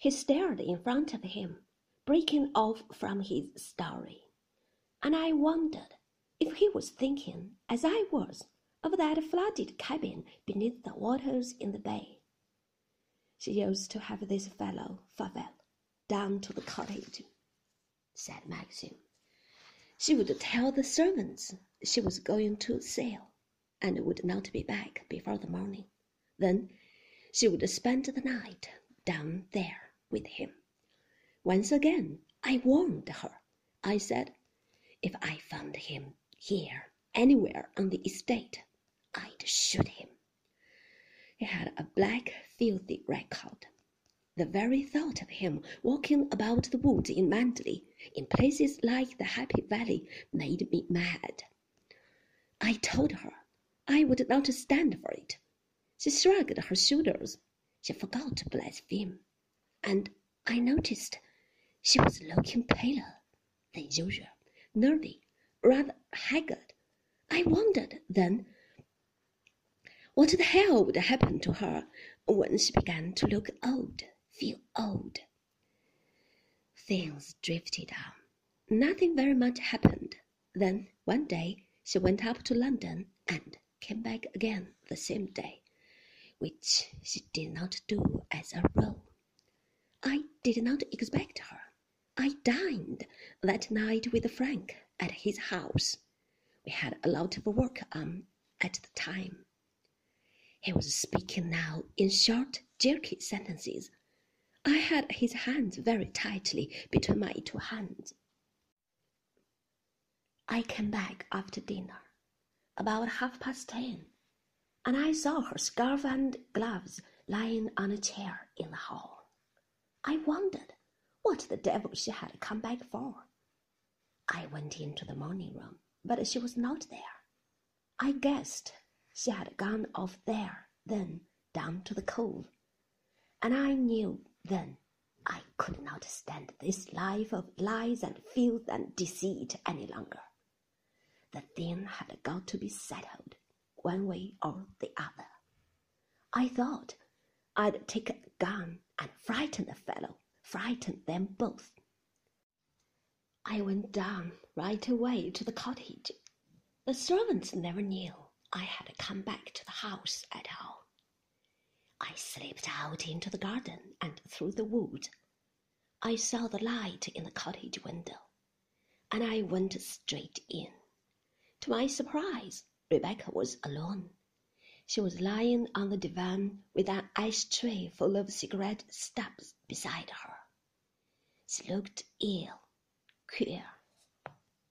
He stared in front of him, breaking off from his story, and I wondered if he was thinking, as I was, of that flooded cabin beneath the waters in the bay. She used to have this fellow, Favell, down to the cottage, said Maxim. She would tell the servants she was going to sail, and would not be back before the morning. Then she would spend the night down there with him. Once again I warned her. I said, if I found him here anywhere on the estate, I'd shoot him. He had a black, filthy record. The very thought of him walking about the woods in Manderley, in places like the Happy Valley, made me mad. I told her I would not stand for it. She shrugged her shoulders. She forgot to blaspheme, and I noticed she was looking paler than usual, nervy, rather haggard. I wondered then what the hell would happen to her when she began to look old, feel old. Things drifted on. Nothing very much happened. Then one day she went up to London and came back again the same day, which she did not do as a rule. I did not expect her. I dined that night with Frank at his house. We had a lot of work on at the time. He was speaking now in short, jerky sentences. I had his hands very tightly between my two hands. I came back after dinner, about half past ten, and I saw her scarf and gloves lying on a chair in the hall. I wondered what the devil she had come back for. I went into the morning room, but she was not there. I guessed she had gone off there, then down to the cove, and I knew then I could not stand this life of lies and filth and deceit any longer. The thing had got to be settled, one way or the other. I thought I'd take a gun and frighten the fellow, frighten them both. I went down right away to the cottage. The servants never knew I had come back to the house at all. I slipped out into the garden and through the wood. I saw the light in the cottage window, and I went straight in. To my surprise, Rebecca was alone. She was lying on the divan with an ashtray full of cigarette stubs beside her. She looked ill queer.